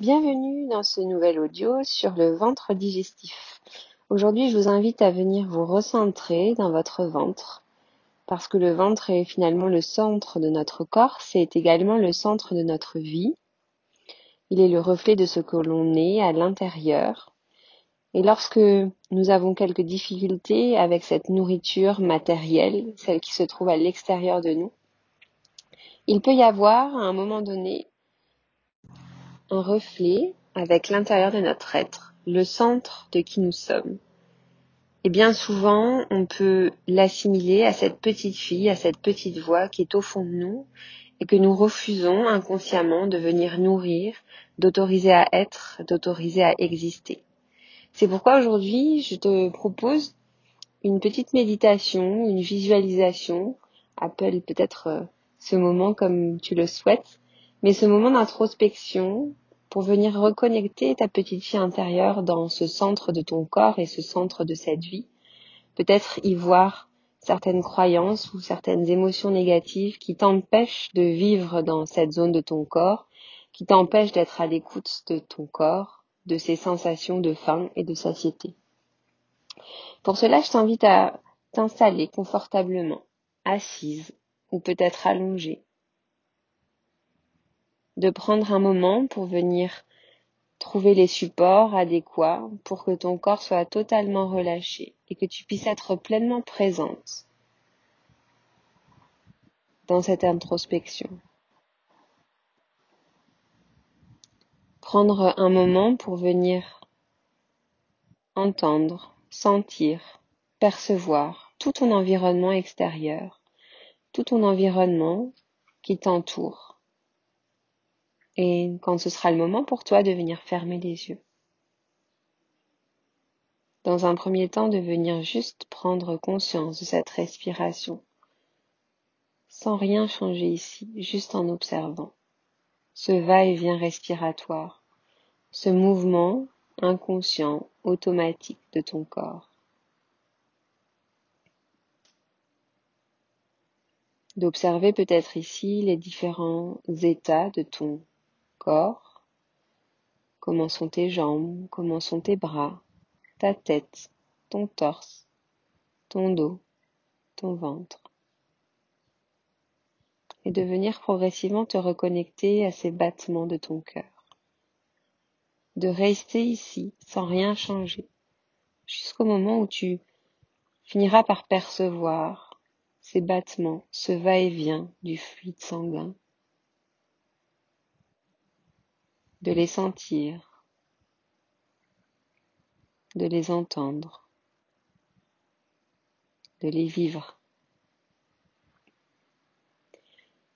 Bienvenue dans ce nouvel audio sur le ventre digestif. Aujourd'hui, je vous invite à venir vous recentrer dans votre ventre parce que le ventre est finalement le centre de notre corps, c'est également le centre de notre vie. Il est le reflet de ce que l'on est à l'intérieur. Et lorsque nous avons quelques difficultés avec cette nourriture matérielle, celle qui se trouve à l'extérieur de nous, il peut y avoir à un moment donné un reflet avec l'intérieur de notre être, le centre de qui nous sommes. Et bien souvent, on peut l'assimiler à cette petite fille, à cette petite voix qui est au fond de nous et que nous refusons inconsciemment de venir nourrir, d'autoriser à être, d'autoriser à exister. C'est pourquoi aujourd'hui, je te propose une petite méditation, une visualisation, appelle peut-être euh, ce moment comme tu le souhaites, mais ce moment d'introspection pour venir reconnecter ta petite fille intérieure dans ce centre de ton corps et ce centre de cette vie. Peut-être y voir certaines croyances ou certaines émotions négatives qui t'empêchent de vivre dans cette zone de ton corps, qui t'empêchent d'être à l'écoute de ton corps, de ses sensations de faim et de satiété. Pour cela, je t'invite à t'installer confortablement, assise ou peut-être allongée de prendre un moment pour venir trouver les supports adéquats pour que ton corps soit totalement relâché et que tu puisses être pleinement présente dans cette introspection. Prendre un moment pour venir entendre, sentir, percevoir tout ton environnement extérieur, tout ton environnement qui t'entoure et quand ce sera le moment pour toi de venir fermer les yeux. Dans un premier temps, de venir juste prendre conscience de cette respiration, sans rien changer ici, juste en observant ce va-et-vient respiratoire, ce mouvement inconscient, automatique de ton corps. D'observer peut-être ici les différents états de ton corps, comment sont tes jambes, comment sont tes bras, ta tête, ton torse, ton dos, ton ventre? Et de venir progressivement te reconnecter à ces battements de ton cœur. De rester ici sans rien changer. Jusqu'au moment où tu finiras par percevoir ces battements, ce va-et-vient du fluide sanguin de les sentir, de les entendre, de les vivre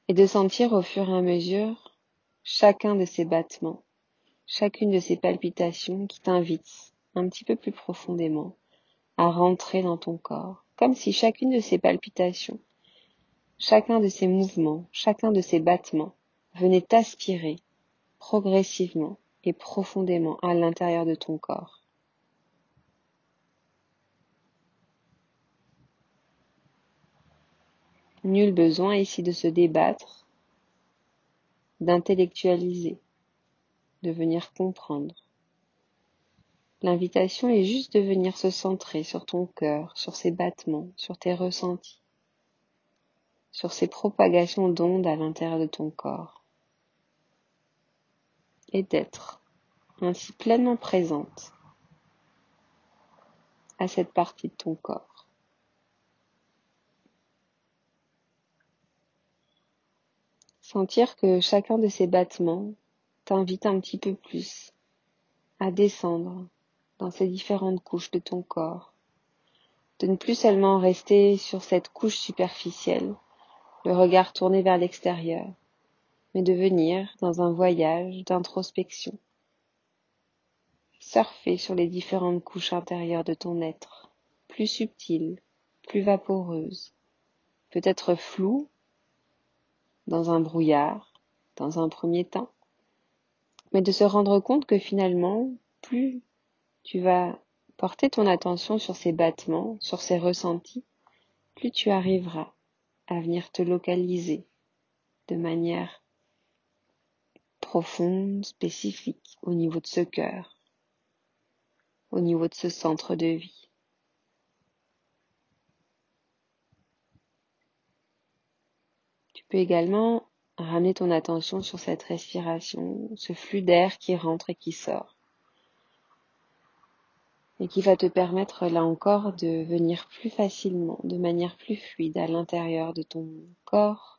et de sentir au fur et à mesure chacun de ces battements, chacune de ces palpitations qui t'invitent un petit peu plus profondément à rentrer dans ton corps, comme si chacune de ces palpitations, chacun de ces mouvements, chacun de ces battements venait t'aspirer progressivement et profondément à l'intérieur de ton corps. Nul besoin ici de se débattre, d'intellectualiser, de venir comprendre. L'invitation est juste de venir se centrer sur ton cœur, sur ses battements, sur tes ressentis, sur ces propagations d'ondes à l'intérieur de ton corps et d'être ainsi pleinement présente à cette partie de ton corps. Sentir que chacun de ces battements t'invite un petit peu plus à descendre dans ces différentes couches de ton corps, de ne plus seulement rester sur cette couche superficielle, le regard tourné vers l'extérieur, mais de venir dans un voyage d'introspection. Surfer sur les différentes couches intérieures de ton être, plus subtiles, plus vaporeuses, peut-être floues, dans un brouillard, dans un premier temps, mais de se rendre compte que finalement, plus tu vas porter ton attention sur ces battements, sur ces ressentis, plus tu arriveras à venir te localiser de manière profonde, spécifique au niveau de ce cœur, au niveau de ce centre de vie. Tu peux également ramener ton attention sur cette respiration, ce flux d'air qui rentre et qui sort. Et qui va te permettre là encore de venir plus facilement, de manière plus fluide à l'intérieur de ton corps.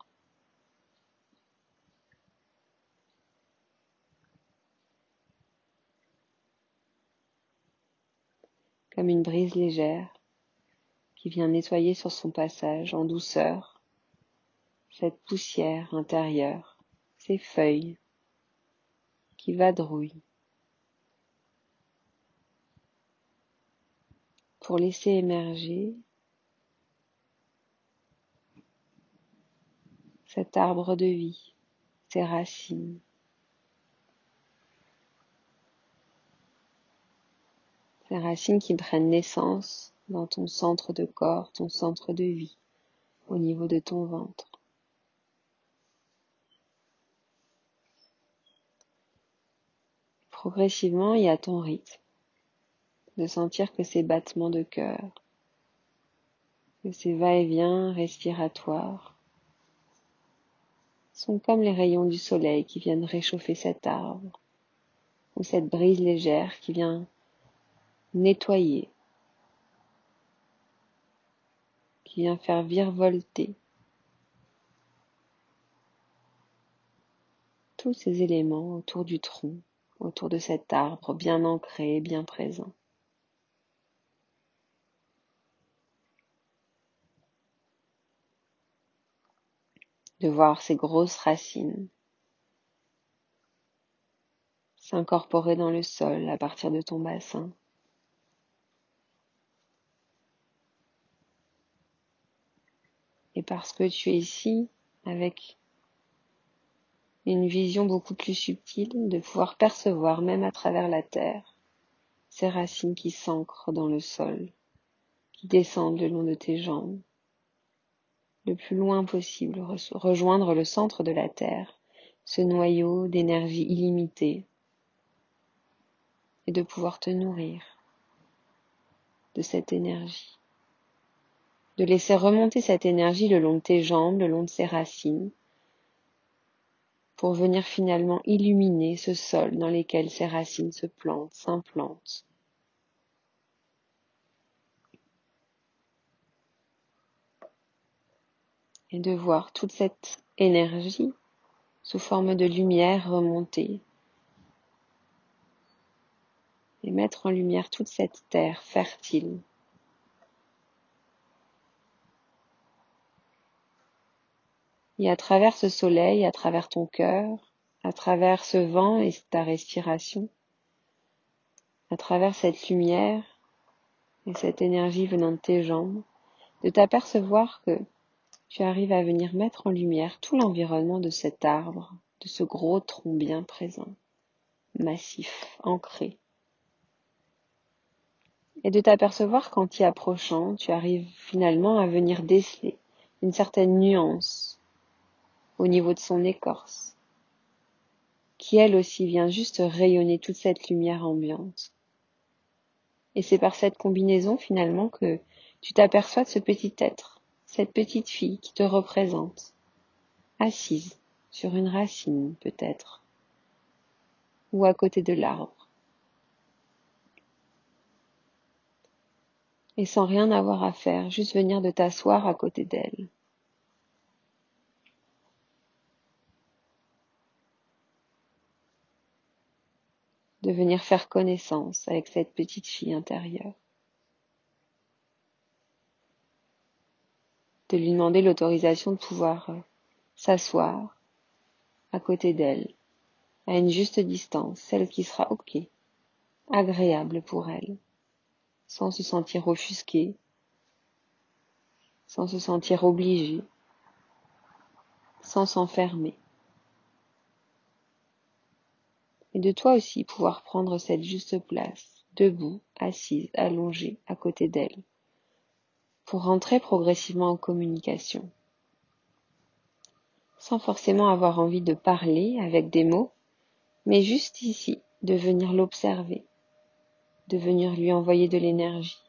Comme une brise légère qui vient nettoyer sur son passage en douceur cette poussière intérieure, ces feuilles qui vadrouillent, pour laisser émerger cet arbre de vie, ses racines. Racines qui prennent naissance dans ton centre de corps, ton centre de vie, au niveau de ton ventre. progressivement et à ton rythme, de sentir que ces battements de cœur, que ces va-et-vient respiratoires sont comme les rayons du soleil qui viennent réchauffer cet arbre ou cette brise légère qui vient nettoyer, qui vient faire virevolter tous ces éléments autour du tronc autour de cet arbre bien ancré, bien présent. De voir ces grosses racines s'incorporer dans le sol à partir de ton bassin. Et parce que tu es ici avec une vision beaucoup plus subtile de pouvoir percevoir même à travers la terre ces racines qui s'ancrent dans le sol, qui descendent le long de tes jambes, le plus loin possible, rejoindre le centre de la terre, ce noyau d'énergie illimitée, et de pouvoir te nourrir de cette énergie, de laisser remonter cette énergie le long de tes jambes, le long de ces racines, pour venir finalement illuminer ce sol dans lequel ces racines se plantent, s'implantent. Et de voir toute cette énergie sous forme de lumière remonter et mettre en lumière toute cette terre fertile Et à travers ce soleil, à travers ton cœur, à travers ce vent et ta respiration, à travers cette lumière et cette énergie venant de tes jambes, de t'apercevoir que tu arrives à venir mettre en lumière tout l'environnement de cet arbre, de ce gros tronc bien présent, massif, ancré. Et de t'apercevoir qu'en t'y approchant, tu arrives finalement à venir déceler une certaine nuance au niveau de son écorce, qui elle aussi vient juste rayonner toute cette lumière ambiante. Et c'est par cette combinaison finalement que tu t'aperçois de ce petit être, cette petite fille qui te représente, assise sur une racine peut-être, ou à côté de l'arbre. Et sans rien avoir à faire, juste venir de t'asseoir à côté d'elle. De venir faire connaissance avec cette petite fille intérieure. De lui demander l'autorisation de pouvoir euh, s'asseoir à côté d'elle, à une juste distance, celle qui sera ok, agréable pour elle, sans se sentir offusquée, sans se sentir obligée, sans s'enfermer. Et de toi aussi pouvoir prendre cette juste place, debout, assise, allongée, à côté d'elle, pour rentrer progressivement en communication, sans forcément avoir envie de parler avec des mots, mais juste ici, de venir l'observer, de venir lui envoyer de l'énergie.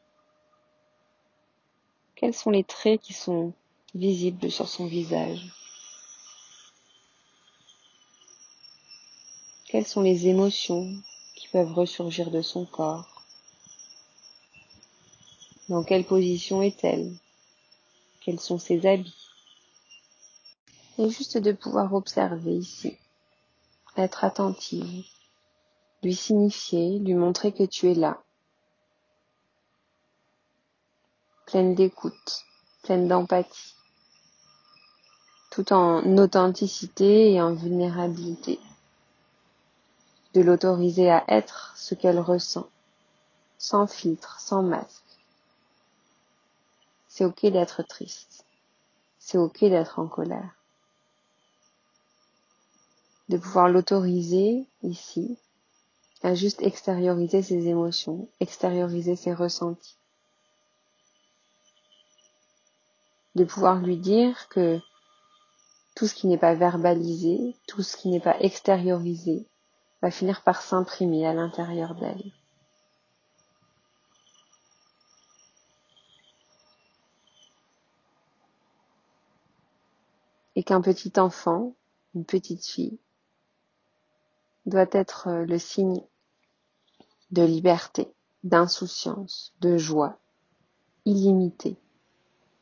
Quels sont les traits qui sont visibles sur son visage? Quelles sont les émotions qui peuvent ressurgir de son corps? Dans quelle position est-elle? Quels sont ses habits? Et juste de pouvoir observer ici, être attentive, lui signifier, lui montrer que tu es là, pleine d'écoute, pleine d'empathie, tout en authenticité et en vulnérabilité de l'autoriser à être ce qu'elle ressent, sans filtre, sans masque. C'est ok d'être triste, c'est ok d'être en colère. De pouvoir l'autoriser ici à juste extérioriser ses émotions, extérioriser ses ressentis. De pouvoir lui dire que tout ce qui n'est pas verbalisé, tout ce qui n'est pas extériorisé, va finir par s'imprimer à l'intérieur d'elle. Et qu'un petit enfant, une petite fille, doit être le signe de liberté, d'insouciance, de joie, illimitée,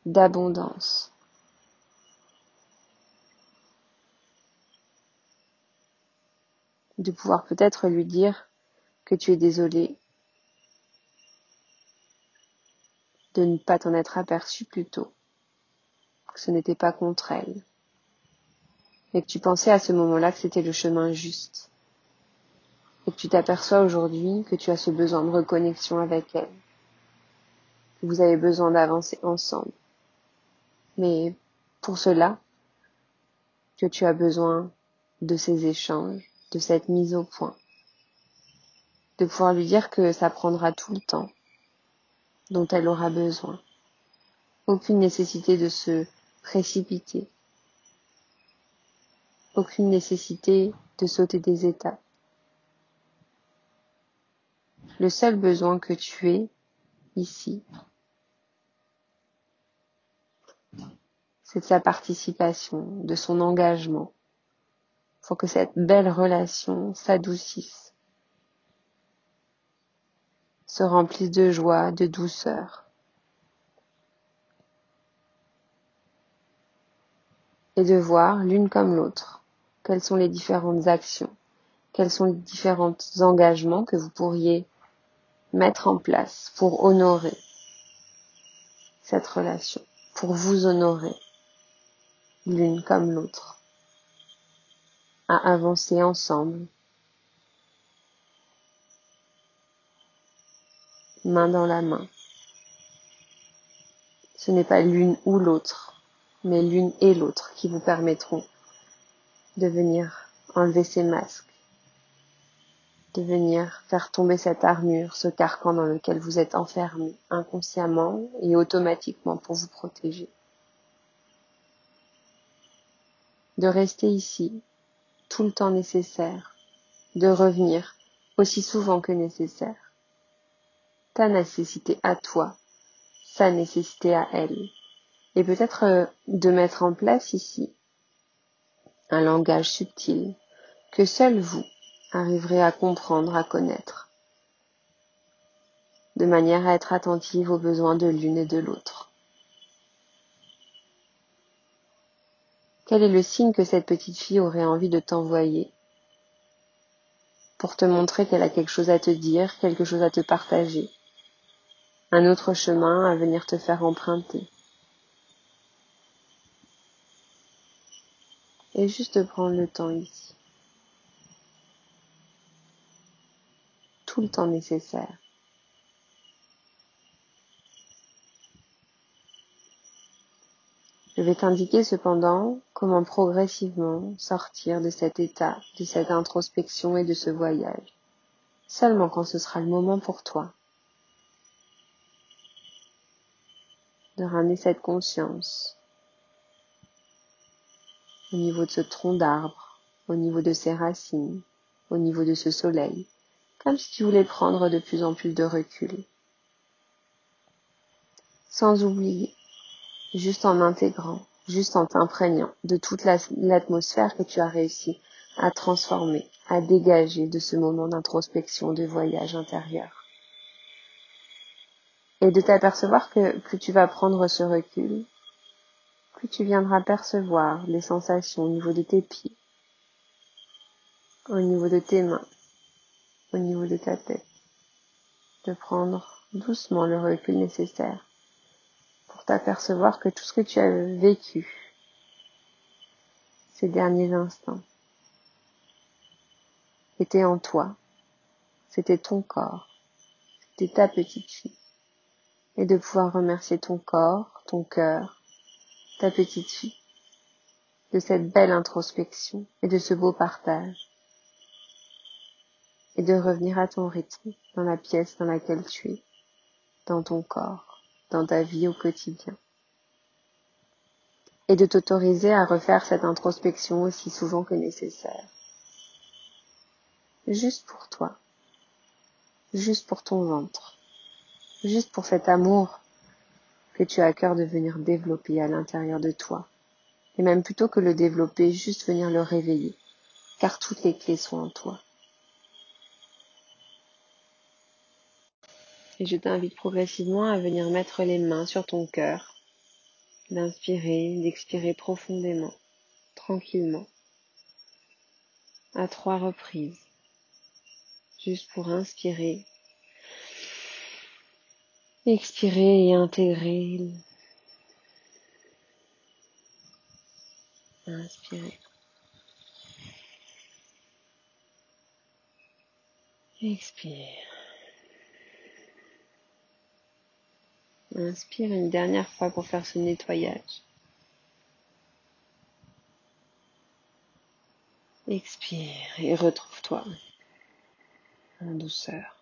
d'abondance, de pouvoir peut-être lui dire que tu es désolé de ne pas t'en être aperçu plus tôt, que ce n'était pas contre elle, et que tu pensais à ce moment-là que c'était le chemin juste, et que tu t'aperçois aujourd'hui que tu as ce besoin de reconnexion avec elle, que vous avez besoin d'avancer ensemble. Mais pour cela, que tu as besoin de ces échanges, de cette mise au point, de pouvoir lui dire que ça prendra tout le temps dont elle aura besoin. Aucune nécessité de se précipiter, aucune nécessité de sauter des étapes. Le seul besoin que tu es ici, c'est de sa participation, de son engagement, pour que cette belle relation s'adoucisse, se remplisse de joie, de douceur. Et de voir l'une comme l'autre quelles sont les différentes actions, quels sont les différents engagements que vous pourriez mettre en place pour honorer cette relation, pour vous honorer l'une comme l'autre à avancer ensemble, main dans la main. Ce n'est pas l'une ou l'autre, mais l'une et l'autre qui vous permettront de venir enlever ces masques, de venir faire tomber cette armure, ce carcan dans lequel vous êtes enfermé inconsciemment et automatiquement pour vous protéger. De rester ici tout le temps nécessaire, de revenir aussi souvent que nécessaire. Ta nécessité à toi, sa nécessité à elle. Et peut-être euh, de mettre en place ici un langage subtil que seul vous arriverez à comprendre, à connaître, de manière à être attentive aux besoins de l'une et de l'autre. Quel est le signe que cette petite fille aurait envie de t'envoyer? Pour te montrer qu'elle a quelque chose à te dire, quelque chose à te partager, un autre chemin à venir te faire emprunter. Et juste prendre le temps ici. Tout le temps nécessaire. Je vais t'indiquer cependant comment progressivement sortir de cet état, de cette introspection et de ce voyage, seulement quand ce sera le moment pour toi de ramener cette conscience au niveau de ce tronc d'arbre, au niveau de ses racines, au niveau de ce soleil, comme si tu voulais prendre de plus en plus de recul. Sans oublier, juste en intégrant, juste en t'imprégnant de toute l'atmosphère que tu as réussi à transformer, à dégager de ce moment d'introspection, de voyage intérieur. Et de t'apercevoir que plus tu vas prendre ce recul, plus tu viendras percevoir les sensations au niveau de tes pieds, au niveau de tes mains, au niveau de ta tête, de prendre doucement le recul nécessaire t'apercevoir que tout ce que tu as vécu ces derniers instants était en toi, c'était ton corps, c'était ta petite fille, et de pouvoir remercier ton corps, ton cœur, ta petite fille, de cette belle introspection et de ce beau partage, et de revenir à ton rythme dans la pièce dans laquelle tu es, dans ton corps, dans ta vie au quotidien. Et de t'autoriser à refaire cette introspection aussi souvent que nécessaire. Juste pour toi. Juste pour ton ventre. Juste pour cet amour que tu as à cœur de venir développer à l'intérieur de toi. Et même plutôt que le développer, juste venir le réveiller. Car toutes les clés sont en toi. Et je t'invite progressivement à venir mettre les mains sur ton cœur, d'inspirer, d'expirer profondément, tranquillement, à trois reprises, juste pour inspirer, expirer et intégrer, inspirer. Expire. Inspire une dernière fois pour faire ce nettoyage. Expire et retrouve-toi en douceur.